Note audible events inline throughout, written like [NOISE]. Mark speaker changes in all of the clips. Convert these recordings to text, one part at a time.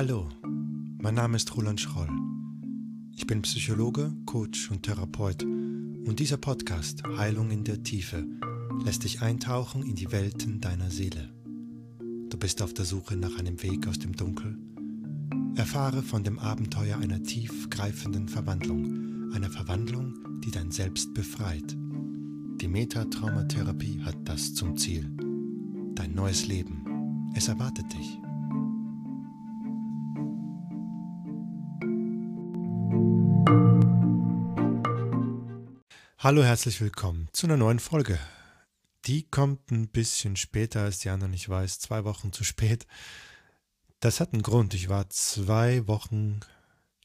Speaker 1: Hallo, mein Name ist Roland Schroll. Ich bin Psychologe, Coach und Therapeut und dieser Podcast Heilung in der Tiefe lässt dich eintauchen in die Welten deiner Seele. Du bist auf der Suche nach einem Weg aus dem Dunkel. Erfahre von dem Abenteuer einer tiefgreifenden Verwandlung, einer Verwandlung, die dein Selbst befreit. Die Metatraumatherapie hat das zum Ziel. Dein neues Leben. Es erwartet dich. Hallo, herzlich willkommen zu einer neuen Folge. Die kommt ein bisschen später als die anderen, ich weiß, zwei Wochen zu spät. Das hat einen Grund. Ich war zwei Wochen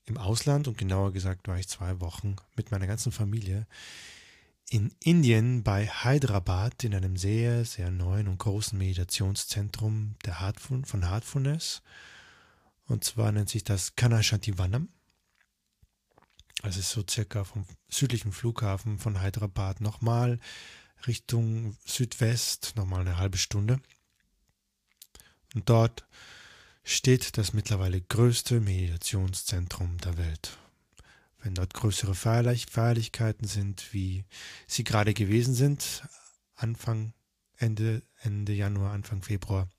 Speaker 1: im Ausland und genauer gesagt war ich zwei Wochen mit meiner ganzen Familie in Indien bei Hyderabad in einem sehr, sehr neuen und großen Meditationszentrum der Heartful von Heartfulness. Und zwar nennt sich das Kanashantivanam. Also ist so circa vom südlichen Flughafen von Hyderabad nochmal Richtung Südwest, nochmal eine halbe Stunde. Und dort steht das mittlerweile größte Meditationszentrum der Welt. Wenn dort größere Feierlich Feierlichkeiten sind, wie sie gerade gewesen sind, Anfang, Ende, Ende Januar, Anfang Februar,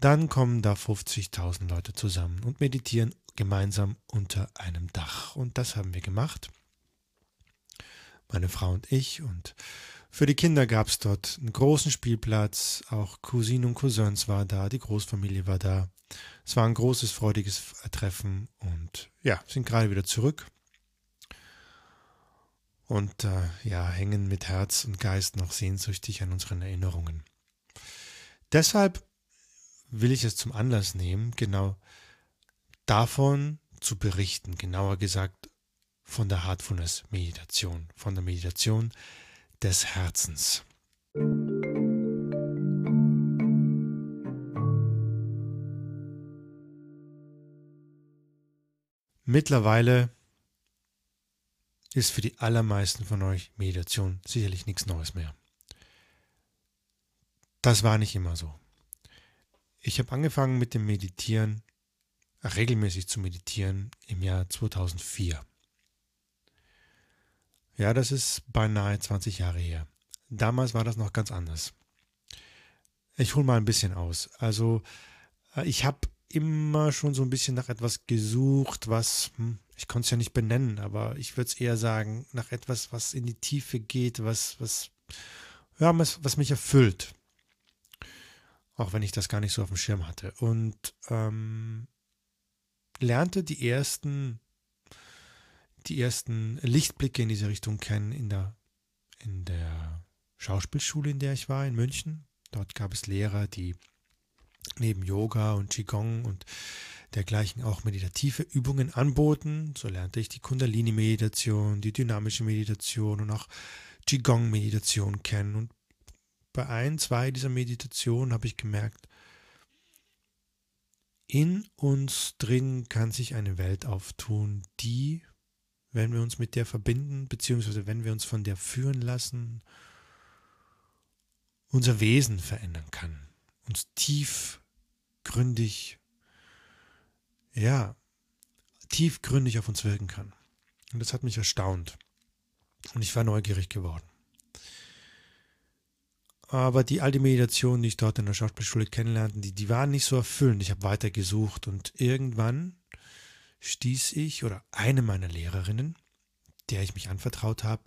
Speaker 1: dann kommen da 50.000 Leute zusammen und meditieren gemeinsam unter einem Dach. Und das haben wir gemacht. Meine Frau und ich. Und für die Kinder gab es dort einen großen Spielplatz. Auch Cousinen und Cousins waren da. Die Großfamilie war da. Es war ein großes, freudiges Treffen. Und ja, sind gerade wieder zurück. Und äh, ja, hängen mit Herz und Geist noch sehnsüchtig an unseren Erinnerungen. Deshalb will ich es zum Anlass nehmen, genau davon zu berichten, genauer gesagt von der Heartfulness Meditation, von der Meditation des Herzens. Mittlerweile ist für die allermeisten von euch Meditation sicherlich nichts Neues mehr. Das war nicht immer so. Ich habe angefangen mit dem Meditieren regelmäßig zu meditieren im Jahr 2004. Ja, das ist beinahe 20 Jahre her. Damals war das noch ganz anders. Ich hole mal ein bisschen aus. Also, äh, ich habe immer schon so ein bisschen nach etwas gesucht, was, hm, ich konnte es ja nicht benennen, aber ich würde es eher sagen, nach etwas, was in die Tiefe geht, was, was, ja, was, was mich erfüllt. Auch wenn ich das gar nicht so auf dem Schirm hatte. Und ähm, lernte die ersten, die ersten Lichtblicke in diese Richtung kennen in der, in der Schauspielschule, in der ich war, in München. Dort gab es Lehrer, die neben Yoga und Qigong und dergleichen auch meditative Übungen anboten. So lernte ich die Kundalini-Meditation, die dynamische Meditation und auch Qigong-Meditation kennen. Und bei ein, zwei dieser Meditationen habe ich gemerkt, in uns drin kann sich eine Welt auftun, die, wenn wir uns mit der verbinden, beziehungsweise wenn wir uns von der führen lassen, unser Wesen verändern kann, uns tiefgründig, ja, tiefgründig auf uns wirken kann. Und das hat mich erstaunt. Und ich war neugierig geworden. Aber die alte Meditation, die ich dort in der Schauspielschule kennenlernte, die, die waren nicht so erfüllend. Ich habe weiter gesucht und irgendwann stieß ich oder eine meiner Lehrerinnen, der ich mich anvertraut habe,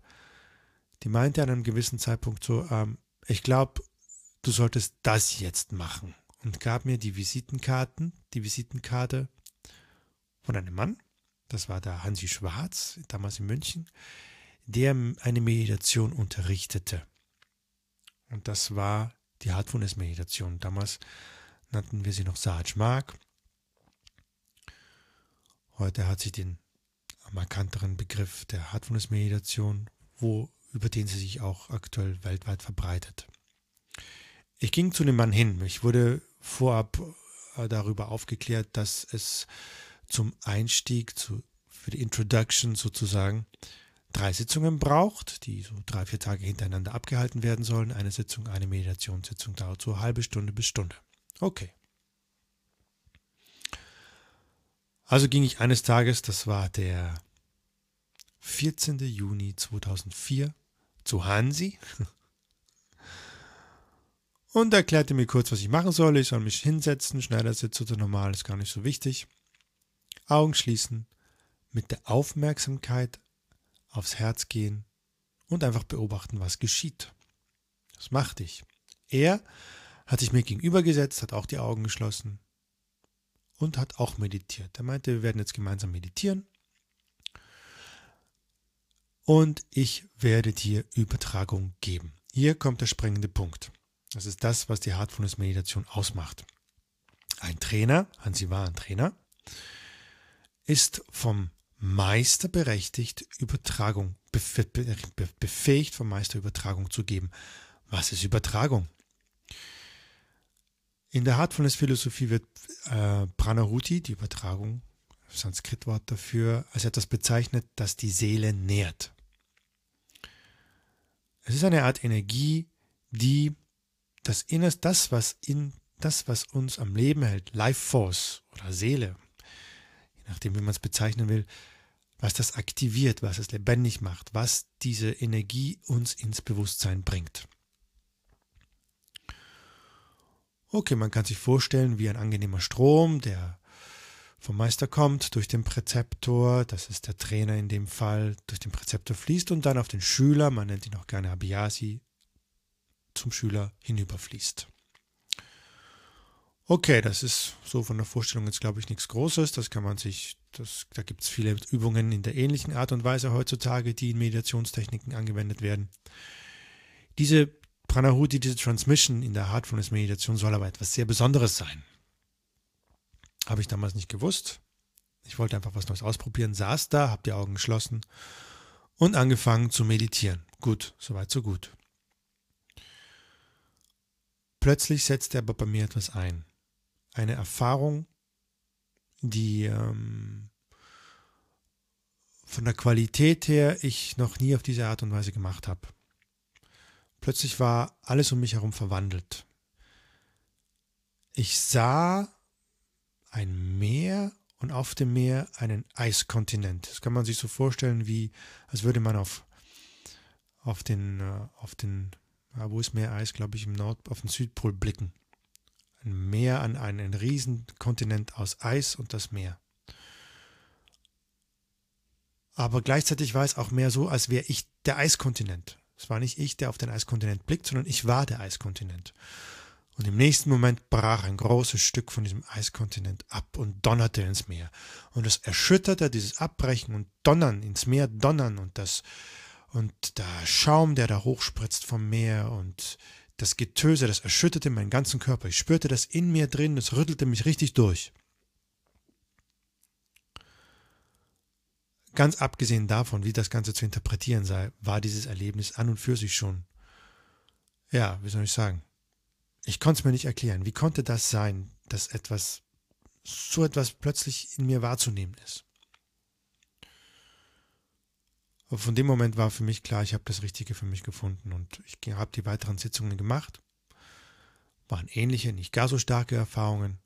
Speaker 1: die meinte an einem gewissen Zeitpunkt so, ähm, ich glaube, du solltest das jetzt machen und gab mir die Visitenkarten, die Visitenkarte von einem Mann, das war der Hansi Schwarz, damals in München, der eine Meditation unterrichtete. Und das war die Heartfulness-Meditation. Damals nannten wir sie noch Sahaj Mark. Heute hat sie den markanteren Begriff der Heartfulness-Meditation, über den sie sich auch aktuell weltweit verbreitet. Ich ging zu dem Mann hin. Ich wurde vorab äh, darüber aufgeklärt, dass es zum Einstieg, zu, für die Introduction sozusagen, drei Sitzungen braucht, die so drei, vier Tage hintereinander abgehalten werden sollen. Eine Sitzung, eine Meditationssitzung dauert so eine halbe Stunde bis Stunde. Okay. Also ging ich eines Tages, das war der 14. Juni 2004, zu Hansi [LAUGHS] und erklärte mir kurz, was ich machen soll. Ich soll mich hinsetzen, Schneidersitz oder normal, ist gar nicht so wichtig. Augen schließen, mit der Aufmerksamkeit aufs Herz gehen und einfach beobachten, was geschieht. Das machte ich. Er hat sich mir gegenübergesetzt, hat auch die Augen geschlossen und hat auch meditiert. Er meinte, wir werden jetzt gemeinsam meditieren und ich werde dir Übertragung geben. Hier kommt der springende Punkt. Das ist das, was die Heartfulness Meditation ausmacht. Ein Trainer, Hansi war ein Trainer, ist vom Meister berechtigt, Übertragung, befähigt vom Meister Übertragung zu geben. Was ist Übertragung? In der Heartfulness-Philosophie wird äh, Pranahuti, die Übertragung, Sanskritwort dafür, als etwas bezeichnet, das die Seele nährt. Es ist eine Art Energie, die das Innerste, das, was in das, was uns am Leben hält, Life Force oder Seele, je nachdem, wie man es bezeichnen will, was das aktiviert, was es lebendig macht, was diese Energie uns ins Bewusstsein bringt. Okay, man kann sich vorstellen, wie ein angenehmer Strom, der vom Meister kommt, durch den Präzeptor, das ist der Trainer in dem Fall, durch den Präzeptor fließt und dann auf den Schüler, man nennt ihn auch gerne Abhyasi, zum Schüler hinüberfließt. Okay, das ist so von der Vorstellung jetzt, glaube ich, nichts Großes. Das kann man sich, das, da gibt es viele Übungen in der ähnlichen Art und Weise heutzutage, die in Meditationstechniken angewendet werden. Diese Pranahuti, diese Transmission in der Heartfulness-Meditation soll aber etwas sehr Besonderes sein. Habe ich damals nicht gewusst. Ich wollte einfach was Neues ausprobieren, saß da, habe die Augen geschlossen und angefangen zu meditieren. Gut, soweit so gut. Plötzlich setzte aber bei mir etwas ein. Eine Erfahrung, die ähm, von der Qualität her ich noch nie auf diese Art und Weise gemacht habe. Plötzlich war alles um mich herum verwandelt. Ich sah ein Meer und auf dem Meer einen Eiskontinent. Das kann man sich so vorstellen, wie als würde man auf, auf den, äh, auf den, ja, wo ist Meereis, glaube ich, im Nord, auf den Südpol blicken. Ein Meer an einen Riesenkontinent aus Eis und das Meer. Aber gleichzeitig war es auch mehr so, als wäre ich der Eiskontinent. Es war nicht ich, der auf den Eiskontinent blickt, sondern ich war der Eiskontinent. Und im nächsten Moment brach ein großes Stück von diesem Eiskontinent ab und donnerte ins Meer. Und es erschütterte dieses Abbrechen und Donnern ins Meer donnern und das und der Schaum, der da hochspritzt vom Meer und das Getöse, das erschütterte meinen ganzen Körper. Ich spürte das in mir drin, es rüttelte mich richtig durch. Ganz abgesehen davon, wie das Ganze zu interpretieren sei, war dieses Erlebnis an und für sich schon, ja, wie soll ich sagen, ich konnte es mir nicht erklären. Wie konnte das sein, dass etwas, so etwas plötzlich in mir wahrzunehmen ist? Aber von dem Moment war für mich klar, ich habe das Richtige für mich gefunden und ich habe die weiteren Sitzungen gemacht. Waren ähnliche, nicht gar so starke Erfahrungen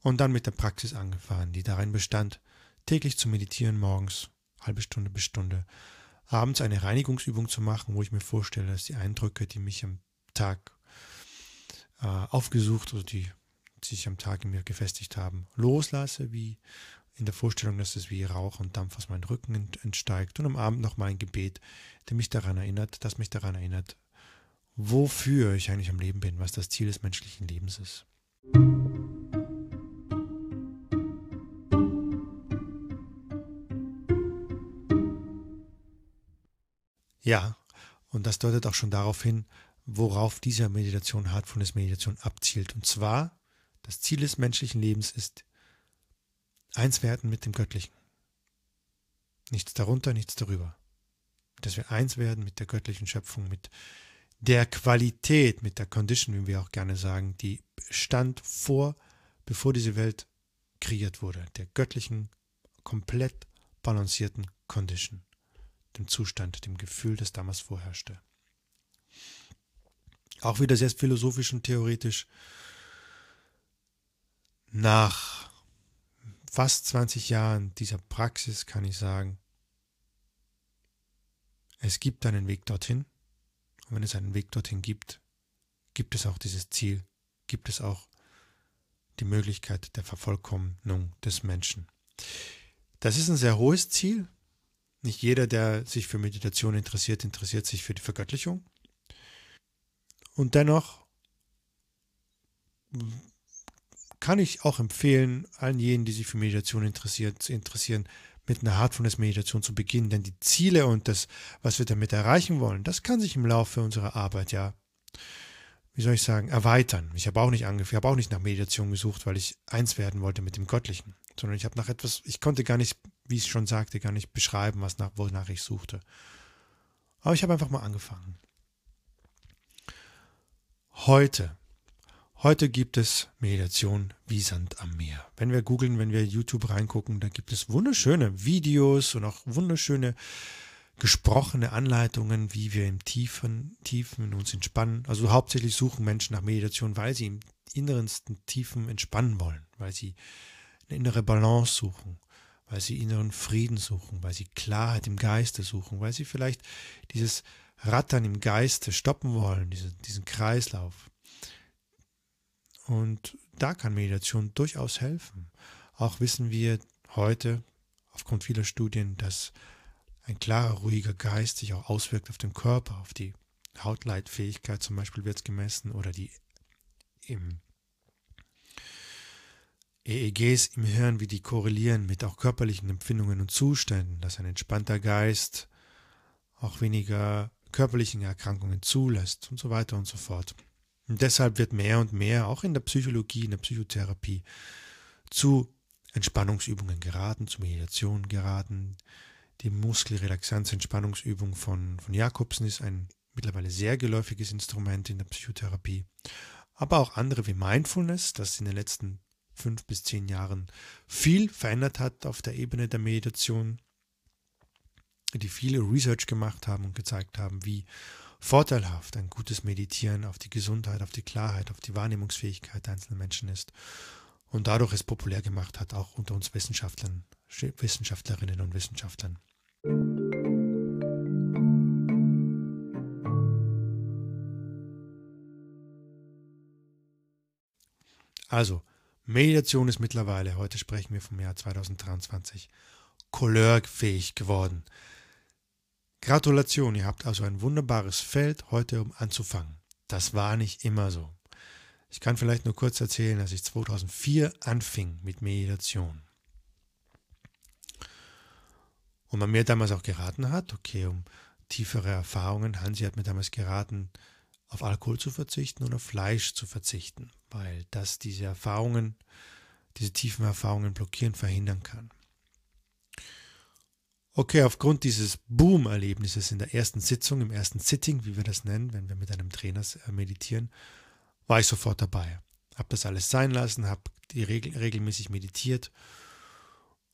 Speaker 1: und dann mit der Praxis angefahren, die darin bestand, täglich zu meditieren morgens, halbe Stunde bis Stunde, abends eine Reinigungsübung zu machen, wo ich mir vorstelle, dass die Eindrücke, die mich am Tag äh, aufgesucht oder die sich am Tag in mir gefestigt haben, loslasse, wie in der Vorstellung, dass es wie Rauch und Dampf aus meinem Rücken entsteigt und am Abend noch mal ein Gebet, der mich daran erinnert, das mich daran erinnert, wofür ich eigentlich am Leben bin, was das Ziel des menschlichen Lebens ist. Ja, und das deutet auch schon darauf hin, worauf diese Meditation, Heartfulness Meditation abzielt. Und zwar, das Ziel des menschlichen Lebens ist, eins werden mit dem Göttlichen. Nichts darunter, nichts darüber. Dass wir eins werden mit der göttlichen Schöpfung, mit der Qualität, mit der Condition, wie wir auch gerne sagen, die stand vor, bevor diese Welt kreiert wurde, der göttlichen, komplett balancierten Condition. Dem Zustand, dem Gefühl, das damals vorherrschte. Auch wieder sehr philosophisch und theoretisch. Nach fast 20 Jahren dieser Praxis kann ich sagen, es gibt einen Weg dorthin. Und wenn es einen Weg dorthin gibt, gibt es auch dieses Ziel, gibt es auch die Möglichkeit der Vervollkommnung des Menschen. Das ist ein sehr hohes Ziel. Nicht jeder, der sich für Meditation interessiert, interessiert sich für die Vergöttlichung. Und dennoch kann ich auch empfehlen, allen jenen, die sich für Meditation interessiert, interessieren, mit einer Heartfulness-Meditation zu beginnen. Denn die Ziele und das, was wir damit erreichen wollen, das kann sich im Laufe unserer Arbeit ja, wie soll ich sagen, erweitern. Ich habe auch nicht angefangen, ich habe auch nicht nach Meditation gesucht, weil ich eins werden wollte mit dem Göttlichen, sondern ich habe nach etwas, ich konnte gar nicht, wie ich schon sagte, gar nicht beschreiben, was nach, wonach ich suchte. Aber ich habe einfach mal angefangen. Heute Heute gibt es Meditation wie Sand am Meer. Wenn wir googeln, wenn wir YouTube reingucken, da gibt es wunderschöne Videos und auch wunderschöne gesprochene Anleitungen, wie wir im Tiefen, Tiefen uns entspannen. Also hauptsächlich suchen Menschen nach Meditation, weil sie im innerensten Tiefen entspannen wollen, weil sie eine innere Balance suchen, weil sie inneren Frieden suchen, weil sie Klarheit im Geiste suchen, weil sie vielleicht dieses Rattern im Geiste stoppen wollen, diesen, diesen Kreislauf. Und da kann Meditation durchaus helfen. Auch wissen wir heute aufgrund vieler Studien, dass ein klarer, ruhiger Geist sich auch auswirkt auf den Körper, auf die Hautleitfähigkeit zum Beispiel wird es gemessen oder die im EEGs im Hirn, wie die korrelieren mit auch körperlichen Empfindungen und Zuständen, dass ein entspannter Geist auch weniger körperlichen Erkrankungen zulässt und so weiter und so fort. Und deshalb wird mehr und mehr, auch in der Psychologie, in der Psychotherapie, zu Entspannungsübungen geraten, zu Meditation geraten. Die Muskelrelaxanz-Entspannungsübung von, von Jakobsen ist ein mittlerweile sehr geläufiges Instrument in der Psychotherapie. Aber auch andere wie Mindfulness, das in den letzten fünf bis zehn Jahren viel verändert hat auf der Ebene der Meditation, die viele Research gemacht haben und gezeigt haben, wie vorteilhaft ein gutes Meditieren auf die Gesundheit, auf die Klarheit, auf die Wahrnehmungsfähigkeit einzelner Menschen ist und dadurch es populär gemacht hat, auch unter uns Wissenschaftlern, Wissenschaftlerinnen und Wissenschaftlern. Also, Meditation ist mittlerweile, heute sprechen wir vom Jahr 2023, couleurfähig geworden. Gratulation, ihr habt also ein wunderbares Feld heute, um anzufangen. Das war nicht immer so. Ich kann vielleicht nur kurz erzählen, dass ich 2004 anfing mit Meditation. Und man mir damals auch geraten hat, okay, um tiefere Erfahrungen, Hansi hat mir damals geraten, auf Alkohol zu verzichten und auf Fleisch zu verzichten, weil das diese Erfahrungen, diese tiefen Erfahrungen blockieren, verhindern kann. Okay, aufgrund dieses Boom-Erlebnisses in der ersten Sitzung, im ersten Sitting, wie wir das nennen, wenn wir mit einem Trainer äh, meditieren, war ich sofort dabei. Habe das alles sein lassen, habe die Regel, regelmäßig meditiert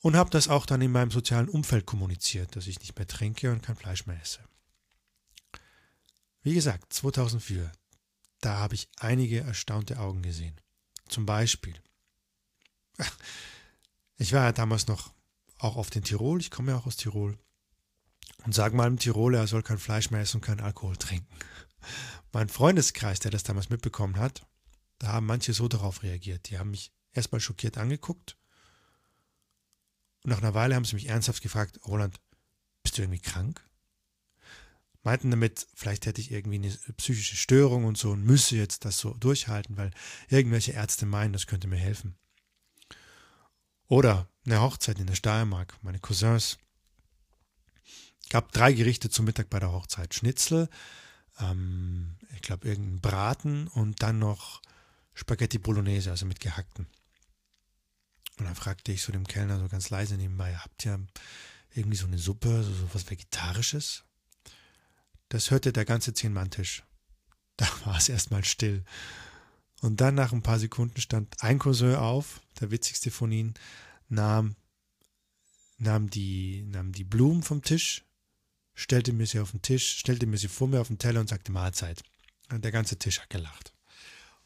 Speaker 1: und habe das auch dann in meinem sozialen Umfeld kommuniziert, dass ich nicht mehr trinke und kein Fleisch mehr esse. Wie gesagt, 2004, da habe ich einige erstaunte Augen gesehen. Zum Beispiel, [LAUGHS] ich war ja damals noch auch auf den Tirol, ich komme ja auch aus Tirol, und sage mal einem Tiroler, er soll kein Fleisch mehr essen und keinen Alkohol trinken. [LAUGHS] Mein Freundeskreis, der das damals mitbekommen hat, da haben manche so darauf reagiert. Die haben mich erstmal schockiert angeguckt und nach einer Weile haben sie mich ernsthaft gefragt, Roland, bist du irgendwie krank? Meinten damit, vielleicht hätte ich irgendwie eine psychische Störung und so und müsse jetzt das so durchhalten, weil irgendwelche Ärzte meinen, das könnte mir helfen. Oder eine Hochzeit in der Steiermark, meine Cousins. Gab drei Gerichte zum Mittag bei der Hochzeit. Schnitzel, ähm, ich glaube irgendein Braten und dann noch Spaghetti Bolognese, also mit gehackten. Und dann fragte ich so dem Kellner so ganz leise nebenbei, habt ihr irgendwie so eine Suppe, so, so was Vegetarisches? Das hörte der ganze Zehn-Mann-Tisch. Da [LAUGHS] war es erstmal still. Und dann nach ein paar Sekunden stand ein Cousin auf, der witzigste von ihnen, nahm, nahm, die, nahm die Blumen vom Tisch, stellte mir sie auf den Tisch, stellte mir sie vor mir auf den Teller und sagte Mahlzeit. Und der ganze Tisch hat gelacht.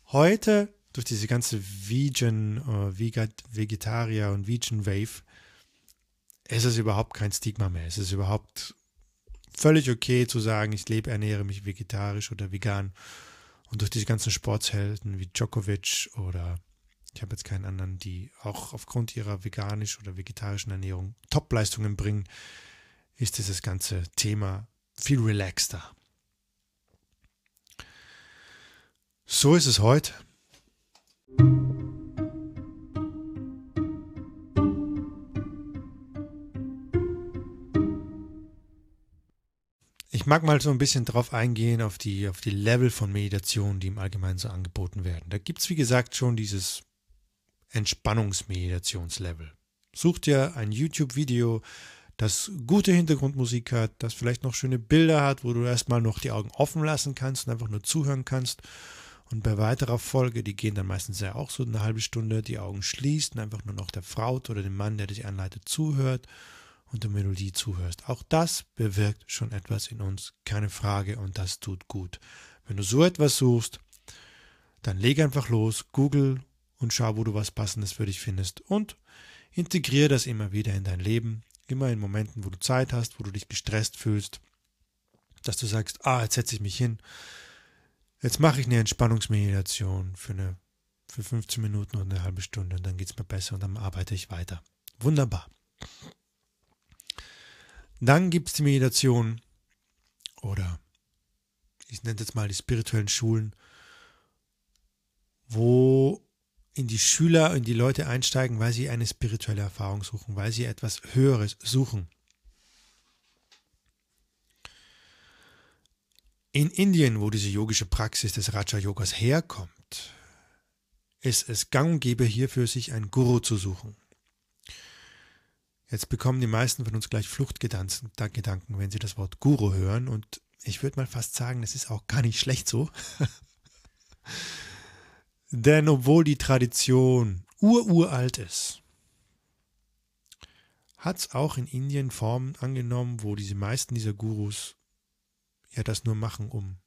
Speaker 1: Heute, durch diese ganze Vegan, äh, Vegetarier und Vegan Wave, ist es überhaupt kein Stigma mehr. Es ist überhaupt völlig okay zu sagen, ich lebe, ernähre mich vegetarisch oder vegan. Und durch diese ganzen Sportshelden wie Djokovic oder ich habe jetzt keinen anderen, die auch aufgrund ihrer veganisch oder vegetarischen Ernährung Topleistungen bringen, ist dieses ganze Thema viel relaxter. So ist es heute. Ich mag mal so ein bisschen drauf eingehen, auf die, auf die Level von Meditation, die im Allgemeinen so angeboten werden. Da gibt es, wie gesagt, schon dieses Entspannungsmeditationslevel. Such dir ein YouTube-Video, das gute Hintergrundmusik hat, das vielleicht noch schöne Bilder hat, wo du erstmal noch die Augen offen lassen kannst und einfach nur zuhören kannst. Und bei weiterer Folge, die gehen dann meistens ja auch so eine halbe Stunde, die Augen schließt und einfach nur noch der Frau oder dem Mann, der dich anleitet, zuhört und der Melodie zuhörst. Auch das bewirkt schon etwas in uns, keine Frage, und das tut gut. Wenn du so etwas suchst, dann leg einfach los, google und schau, wo du was Passendes für dich findest und integriere das immer wieder in dein Leben, immer in Momenten, wo du Zeit hast, wo du dich gestresst fühlst, dass du sagst, ah, jetzt setze ich mich hin, jetzt mache ich eine Entspannungsmeditation für eine für 15 Minuten oder eine halbe Stunde und dann geht es mir besser und dann arbeite ich weiter. Wunderbar. Dann gibt es die Meditation oder ich nenne jetzt mal die spirituellen Schulen, wo in die Schüler, in die Leute einsteigen, weil sie eine spirituelle Erfahrung suchen, weil sie etwas Höheres suchen. In Indien, wo diese yogische Praxis des Raja Yogas herkommt, ist es gang und gäbe hierfür sich einen Guru zu suchen. Jetzt bekommen die meisten von uns gleich Fluchtgedanken, wenn sie das Wort Guru hören und ich würde mal fast sagen, das ist auch gar nicht schlecht so. [LAUGHS] Denn obwohl die Tradition ururalt ist, hat es auch in Indien Formen angenommen, wo diese meisten dieser Gurus ja das nur machen, um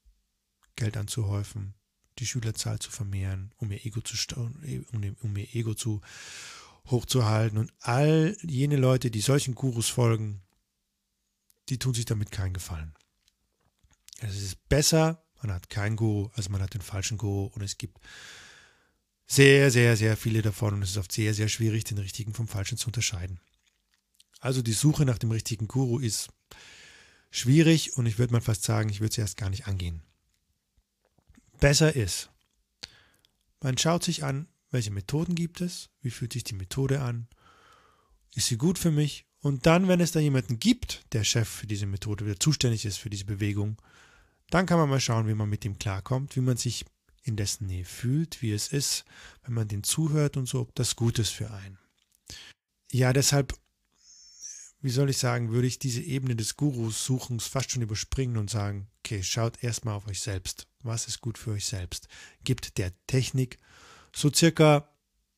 Speaker 1: Geld anzuhäufen, die Schülerzahl zu vermehren, um ihr Ego zu um, um ihr Ego zu hochzuhalten. Und all jene Leute, die solchen Gurus folgen, die tun sich damit keinen Gefallen. Es ist besser, man hat keinen Guru, als man hat den falschen Guru und es gibt sehr, sehr, sehr viele davon und es ist oft sehr, sehr schwierig, den richtigen vom falschen zu unterscheiden. Also die Suche nach dem richtigen Guru ist schwierig und ich würde mal fast sagen, ich würde sie erst gar nicht angehen. Besser ist, man schaut sich an, welche Methoden gibt es, wie fühlt sich die Methode an, ist sie gut für mich und dann, wenn es da jemanden gibt, der Chef für diese Methode, der zuständig ist für diese Bewegung, dann kann man mal schauen, wie man mit ihm klarkommt, wie man sich in dessen Nähe fühlt, wie es ist, wenn man den zuhört und so, ob das gut ist für einen. Ja, deshalb, wie soll ich sagen, würde ich diese Ebene des Gurus-Suchens fast schon überspringen und sagen, okay, schaut erstmal auf euch selbst. Was ist gut für euch selbst? Gibt der Technik so circa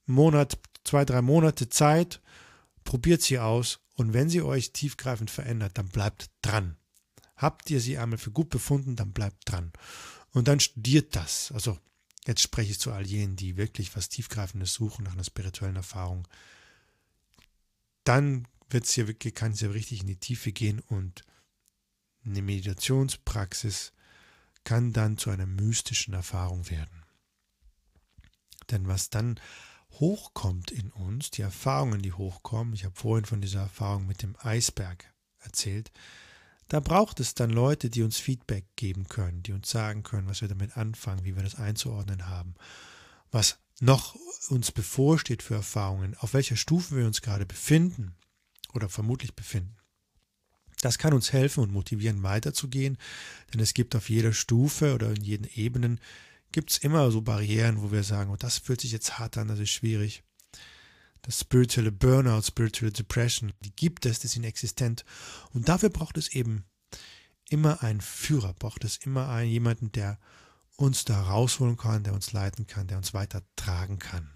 Speaker 1: Monat, zwei, drei Monate Zeit, probiert sie aus und wenn sie euch tiefgreifend verändert, dann bleibt dran. Habt ihr sie einmal für gut befunden, dann bleibt dran. Und dann studiert das. Also jetzt spreche ich zu all jenen, die wirklich was Tiefgreifendes suchen nach einer spirituellen Erfahrung. Dann wird es hier kann es ja richtig in die Tiefe gehen und eine Meditationspraxis kann dann zu einer mystischen Erfahrung werden. Denn was dann hochkommt in uns, die Erfahrungen, die hochkommen, ich habe vorhin von dieser Erfahrung mit dem Eisberg erzählt, da braucht es dann Leute, die uns Feedback geben können, die uns sagen können, was wir damit anfangen, wie wir das einzuordnen haben, was noch uns bevorsteht für Erfahrungen, auf welcher Stufe wir uns gerade befinden oder vermutlich befinden. Das kann uns helfen und motivieren, weiterzugehen, denn es gibt auf jeder Stufe oder in jeden Ebenen gibt es immer so Barrieren, wo wir sagen, oh, das fühlt sich jetzt hart an, das ist schwierig das spirituelle Burnout, spirituelle Depression, die gibt es, die sind existent. Und dafür braucht es eben immer einen Führer, braucht es immer einen, jemanden, der uns da rausholen kann, der uns leiten kann, der uns weiter tragen kann.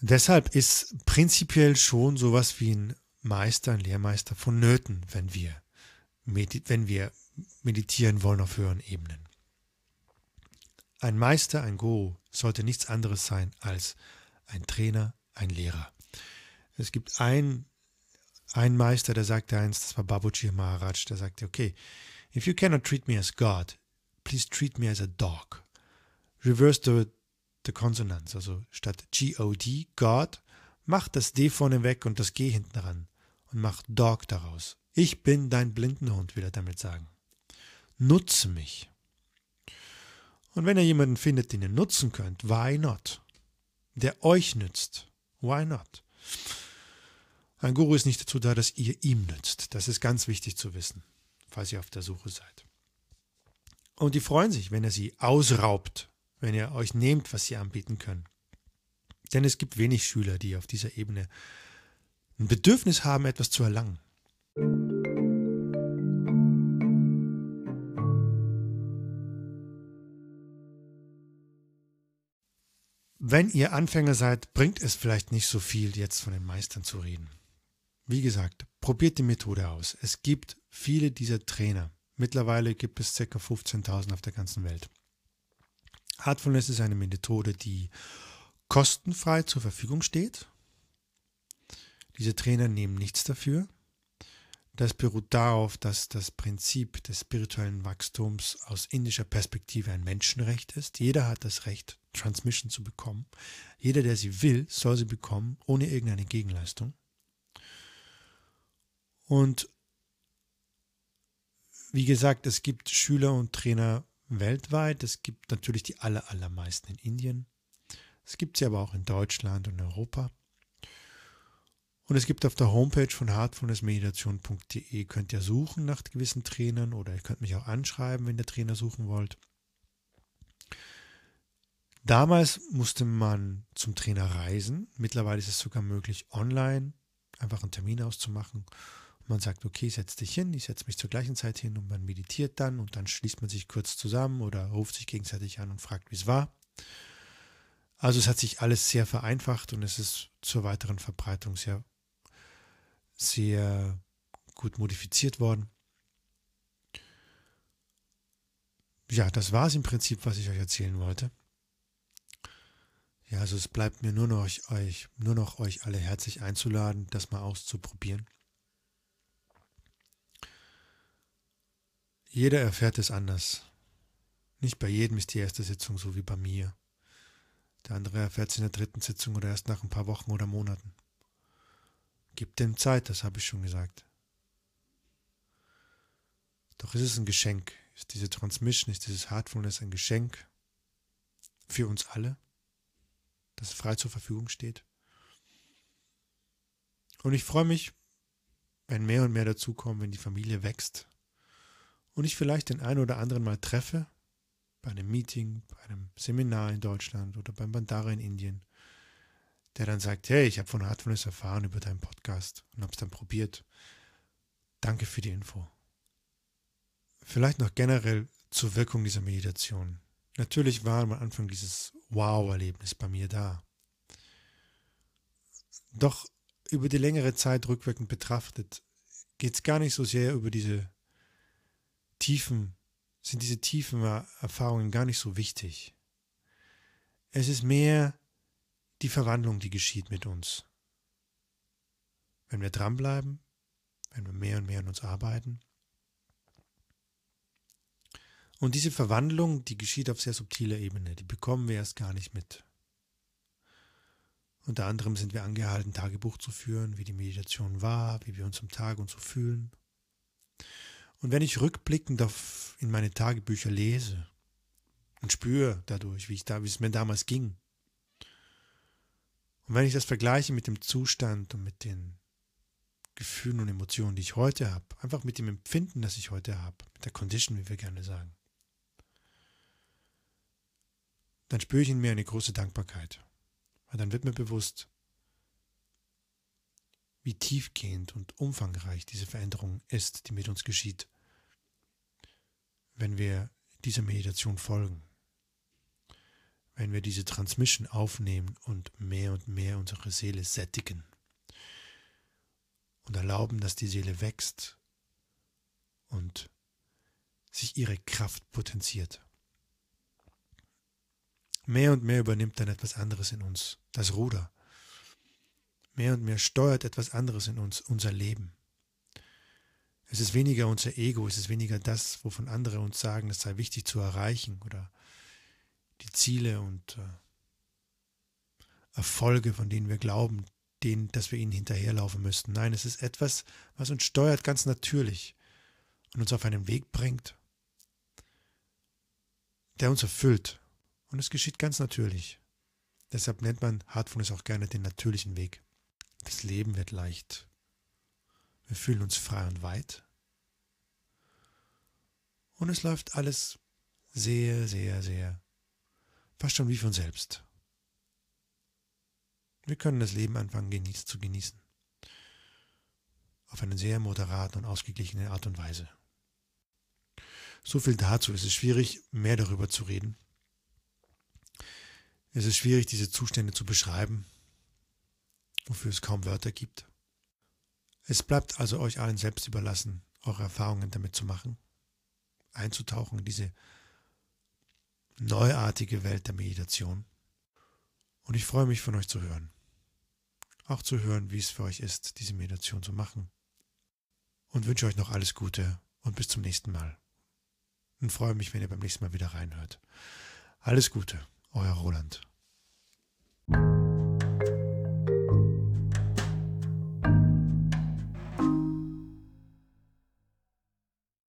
Speaker 1: Deshalb ist prinzipiell schon sowas wie ein Meister, ein Lehrmeister vonnöten, wenn wir wenn wir meditieren wollen auf höheren Ebenen. Ein Meister, ein Guru sollte nichts anderes sein als ein Trainer, ein Lehrer. Es gibt einen, einen Meister, der sagte einst, das war Babuji Maharaj, der sagte, okay, if you cannot treat me as God, please treat me as a dog. Reverse the, the consonants, also statt G-O-D, God, mach das D vorne weg und das G hinten ran und mach Dog daraus. Ich bin dein Blindenhund, will er damit sagen. Nutze mich. Und wenn ihr jemanden findet, den ihr nutzen könnt, why not? Der euch nützt, why not? Ein Guru ist nicht dazu da, dass ihr ihm nützt. Das ist ganz wichtig zu wissen, falls ihr auf der Suche seid. Und die freuen sich, wenn ihr sie ausraubt, wenn ihr euch nehmt, was sie anbieten können. Denn es gibt wenig Schüler, die auf dieser Ebene ein Bedürfnis haben, etwas zu erlangen. Wenn ihr Anfänger seid, bringt es vielleicht nicht so viel, jetzt von den Meistern zu reden. Wie gesagt, probiert die Methode aus. Es gibt viele dieser Trainer. Mittlerweile gibt es ca. 15.000 auf der ganzen Welt. Heartfulness ist eine Methode, die kostenfrei zur Verfügung steht. Diese Trainer nehmen nichts dafür. Das beruht darauf, dass das Prinzip des spirituellen Wachstums aus indischer Perspektive ein Menschenrecht ist. Jeder hat das Recht, Transmission zu bekommen. Jeder, der sie will, soll sie bekommen, ohne irgendeine Gegenleistung. Und wie gesagt, es gibt Schüler und Trainer weltweit. Es gibt natürlich die aller, allermeisten in Indien. Es gibt sie aber auch in Deutschland und Europa. Und es gibt auf der Homepage von heartfulnessmeditation.de könnt ihr suchen nach gewissen Trainern oder ihr könnt mich auch anschreiben, wenn ihr Trainer suchen wollt. Damals musste man zum Trainer reisen. Mittlerweile ist es sogar möglich, online einfach einen Termin auszumachen. Man sagt, okay, setz dich hin, ich setze mich zur gleichen Zeit hin und man meditiert dann und dann schließt man sich kurz zusammen oder ruft sich gegenseitig an und fragt, wie es war. Also es hat sich alles sehr vereinfacht und es ist zur weiteren Verbreitung sehr sehr gut modifiziert worden. Ja, das war es im Prinzip, was ich euch erzählen wollte. Ja, also es bleibt mir nur noch euch, nur noch euch alle herzlich einzuladen, das mal auszuprobieren. Jeder erfährt es anders. Nicht bei jedem ist die erste Sitzung so wie bei mir. Der andere erfährt es in der dritten Sitzung oder erst nach ein paar Wochen oder Monaten. Gib dem Zeit, das habe ich schon gesagt. Doch ist es ein Geschenk. Ist diese Transmission, ist dieses Heartfulness ein Geschenk für uns alle, das frei zur Verfügung steht. Und ich freue mich, wenn mehr und mehr dazukommen, wenn die Familie wächst und ich vielleicht den einen oder anderen mal treffe, bei einem Meeting, bei einem Seminar in Deutschland oder beim Bandara in Indien der dann sagt, hey, ich habe von Heartfulness erfahren über deinen Podcast und habe es dann probiert. Danke für die Info. Vielleicht noch generell zur Wirkung dieser Meditation. Natürlich war am Anfang dieses Wow-Erlebnis bei mir da. Doch über die längere Zeit rückwirkend betrachtet geht es gar nicht so sehr über diese tiefen, sind diese tiefen Erfahrungen gar nicht so wichtig. Es ist mehr die Verwandlung, die geschieht mit uns. Wenn wir dranbleiben, wenn wir mehr und mehr an uns arbeiten. Und diese Verwandlung, die geschieht auf sehr subtiler Ebene, die bekommen wir erst gar nicht mit. Unter anderem sind wir angehalten, Tagebuch zu führen, wie die Meditation war, wie wir uns am Tag und so fühlen. Und wenn ich rückblickend auf, in meine Tagebücher lese und spüre dadurch, wie, ich da, wie es mir damals ging, und wenn ich das vergleiche mit dem Zustand und mit den Gefühlen und Emotionen, die ich heute habe, einfach mit dem Empfinden, das ich heute habe, mit der Condition, wie wir gerne sagen, dann spüre ich in mir eine große Dankbarkeit. Weil dann wird mir bewusst, wie tiefgehend und umfangreich diese Veränderung ist, die mit uns geschieht, wenn wir dieser Meditation folgen wenn wir diese Transmission aufnehmen und mehr und mehr unsere Seele sättigen und erlauben, dass die Seele wächst und sich ihre Kraft potenziert. Mehr und mehr übernimmt dann etwas anderes in uns, das Ruder. Mehr und mehr steuert etwas anderes in uns, unser Leben. Es ist weniger unser Ego, es ist weniger das, wovon andere uns sagen, es sei wichtig zu erreichen oder die Ziele und äh, Erfolge, von denen wir glauben, denen, dass wir ihnen hinterherlaufen müssten. Nein, es ist etwas, was uns steuert ganz natürlich und uns auf einen Weg bringt, der uns erfüllt. Und es geschieht ganz natürlich. Deshalb nennt man Heartfulness auch gerne den natürlichen Weg. Das Leben wird leicht. Wir fühlen uns frei und weit. Und es läuft alles sehr, sehr, sehr, fast schon wie von selbst. Wir können das Leben anfangen genieß, zu genießen. Auf eine sehr moderate und ausgeglichene Art und Weise. So viel dazu. Es ist schwierig, mehr darüber zu reden. Es ist schwierig, diese Zustände zu beschreiben, wofür es kaum Wörter gibt. Es bleibt also euch allen selbst überlassen, eure Erfahrungen damit zu machen, einzutauchen in diese neuartige Welt der Meditation. Und ich freue mich von euch zu hören. Auch zu hören, wie es für euch ist, diese Meditation zu machen. Und wünsche euch noch alles Gute und bis zum nächsten Mal. Und freue mich, wenn ihr beim nächsten Mal wieder reinhört. Alles Gute, euer Roland.